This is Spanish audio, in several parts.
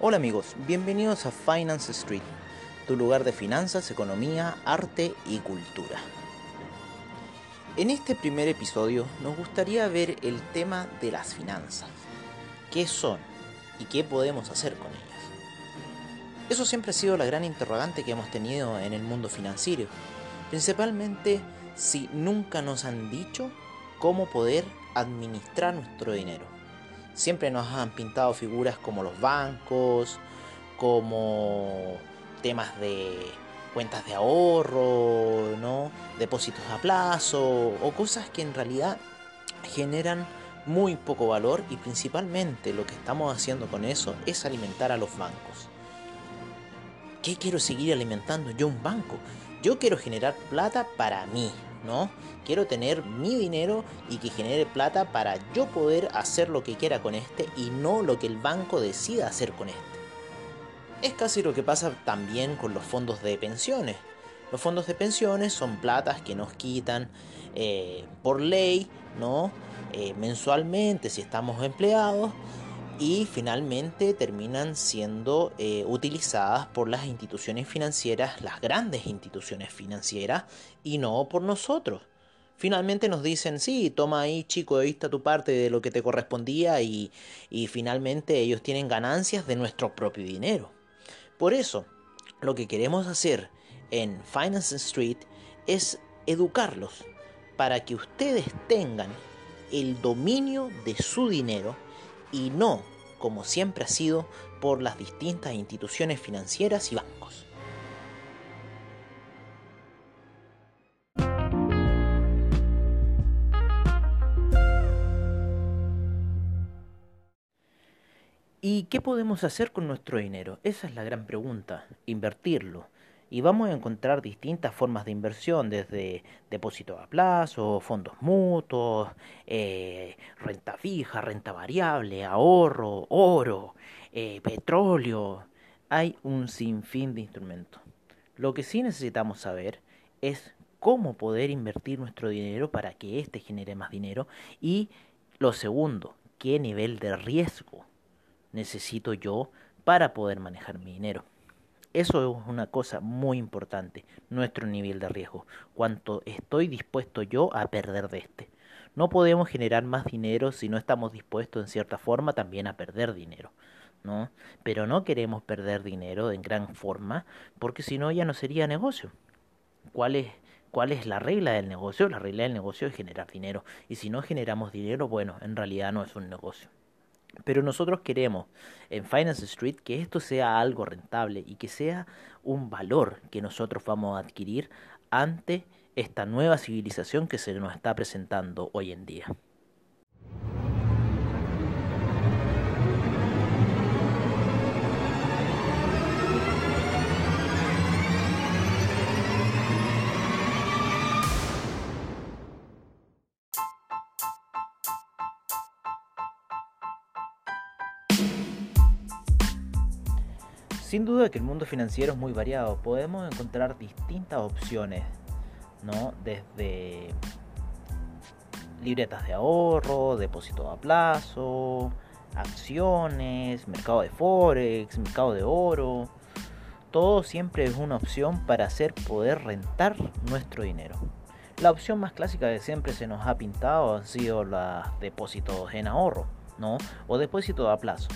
Hola amigos, bienvenidos a Finance Street, tu lugar de finanzas, economía, arte y cultura. En este primer episodio nos gustaría ver el tema de las finanzas. ¿Qué son y qué podemos hacer con ellas? Eso siempre ha sido la gran interrogante que hemos tenido en el mundo financiero, principalmente si nunca nos han dicho cómo poder administrar nuestro dinero. Siempre nos han pintado figuras como los bancos, como temas de cuentas de ahorro, ¿no? depósitos a plazo o cosas que en realidad generan muy poco valor y principalmente lo que estamos haciendo con eso es alimentar a los bancos. ¿Qué quiero seguir alimentando yo un banco? Yo quiero generar plata para mí, ¿no? Quiero tener mi dinero y que genere plata para yo poder hacer lo que quiera con este y no lo que el banco decida hacer con este. Es casi lo que pasa también con los fondos de pensiones. Los fondos de pensiones son platas que nos quitan eh, por ley, ¿no? Eh, mensualmente si estamos empleados y finalmente terminan siendo eh, utilizadas por las instituciones financieras, las grandes instituciones financieras, y no por nosotros. Finalmente nos dicen, sí, toma ahí chico, ahí está tu parte de lo que te correspondía y, y finalmente ellos tienen ganancias de nuestro propio dinero. Por eso, lo que queremos hacer en Finance Street es educarlos para que ustedes tengan el dominio de su dinero y no, como siempre ha sido, por las distintas instituciones financieras y bancos. ¿Y qué podemos hacer con nuestro dinero? Esa es la gran pregunta, invertirlo. Y vamos a encontrar distintas formas de inversión, desde depósitos a plazo, fondos mutuos, eh, renta fija, renta variable, ahorro, oro, eh, petróleo. Hay un sinfín de instrumentos. Lo que sí necesitamos saber es cómo poder invertir nuestro dinero para que éste genere más dinero. Y lo segundo, qué nivel de riesgo necesito yo para poder manejar mi dinero. Eso es una cosa muy importante, nuestro nivel de riesgo, cuánto estoy dispuesto yo a perder de este. No podemos generar más dinero si no estamos dispuestos en cierta forma también a perder dinero, ¿no? Pero no queremos perder dinero en gran forma porque si no ya no sería negocio. ¿Cuál es ¿Cuál es la regla del negocio? La regla del negocio es generar dinero. Y si no generamos dinero, bueno, en realidad no es un negocio. Pero nosotros queremos en Finance Street que esto sea algo rentable y que sea un valor que nosotros vamos a adquirir ante esta nueva civilización que se nos está presentando hoy en día. Sin duda que el mundo financiero es muy variado. Podemos encontrar distintas opciones, ¿no? Desde libretas de ahorro, depósitos a plazo, acciones, mercado de forex, mercado de oro. Todo siempre es una opción para hacer poder rentar nuestro dinero. La opción más clásica que siempre se nos ha pintado han sido los depósitos en ahorro, ¿no? O depósitos a plazo.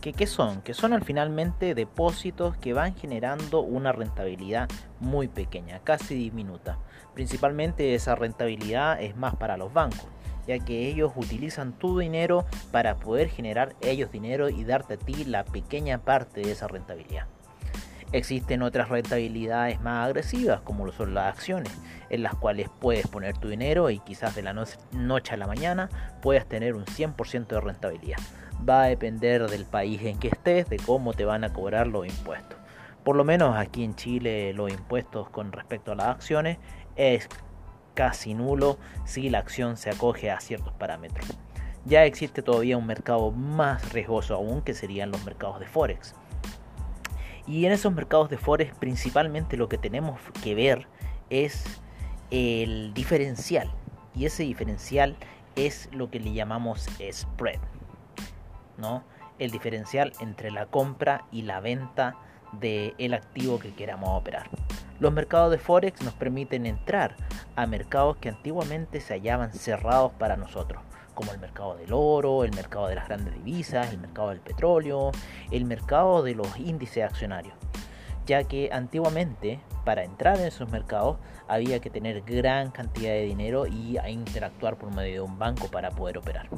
¿Qué son? Que son al finalmente depósitos que van generando una rentabilidad muy pequeña, casi diminuta. Principalmente esa rentabilidad es más para los bancos, ya que ellos utilizan tu dinero para poder generar ellos dinero y darte a ti la pequeña parte de esa rentabilidad. Existen otras rentabilidades más agresivas, como lo son las acciones, en las cuales puedes poner tu dinero y quizás de la noche a la mañana puedas tener un 100% de rentabilidad va a depender del país en que estés, de cómo te van a cobrar los impuestos. Por lo menos aquí en Chile los impuestos con respecto a las acciones es casi nulo si la acción se acoge a ciertos parámetros. Ya existe todavía un mercado más riesgoso aún que serían los mercados de Forex. Y en esos mercados de Forex principalmente lo que tenemos que ver es el diferencial. Y ese diferencial es lo que le llamamos spread. ¿No? el diferencial entre la compra y la venta del activo que queramos operar. Los mercados de Forex nos permiten entrar a mercados que antiguamente se hallaban cerrados para nosotros, como el mercado del oro, el mercado de las grandes divisas, el mercado del petróleo, el mercado de los índices accionarios, ya que antiguamente para entrar en esos mercados había que tener gran cantidad de dinero y interactuar por medio de un banco para poder operar.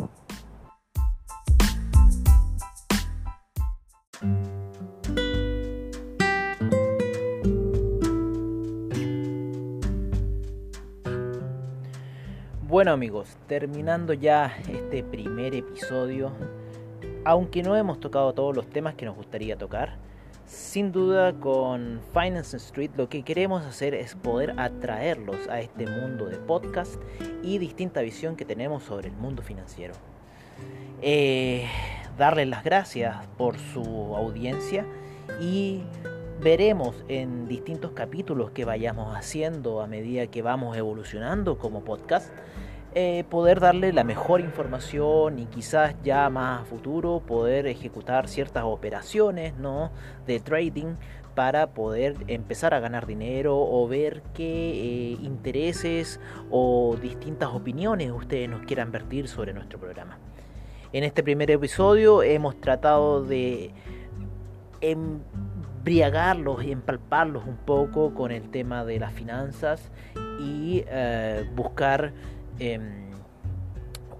Bueno amigos, terminando ya este primer episodio, aunque no hemos tocado todos los temas que nos gustaría tocar, sin duda con Finance Street lo que queremos hacer es poder atraerlos a este mundo de podcast y distinta visión que tenemos sobre el mundo financiero. Eh, darles las gracias por su audiencia y veremos en distintos capítulos que vayamos haciendo a medida que vamos evolucionando como podcast, eh, poder darle la mejor información y quizás ya más a futuro poder ejecutar ciertas operaciones ¿no? de trading para poder empezar a ganar dinero o ver qué eh, intereses o distintas opiniones ustedes nos quieran vertir sobre nuestro programa. En este primer episodio hemos tratado de embriagarlos y empalparlos un poco con el tema de las finanzas y eh, buscar em,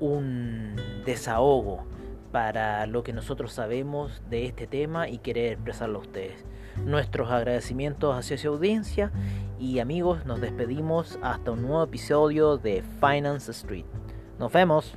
un desahogo para lo que nosotros sabemos de este tema y querer expresarlo a ustedes. Nuestros agradecimientos hacia su audiencia y amigos, nos despedimos hasta un nuevo episodio de Finance Street. Nos vemos.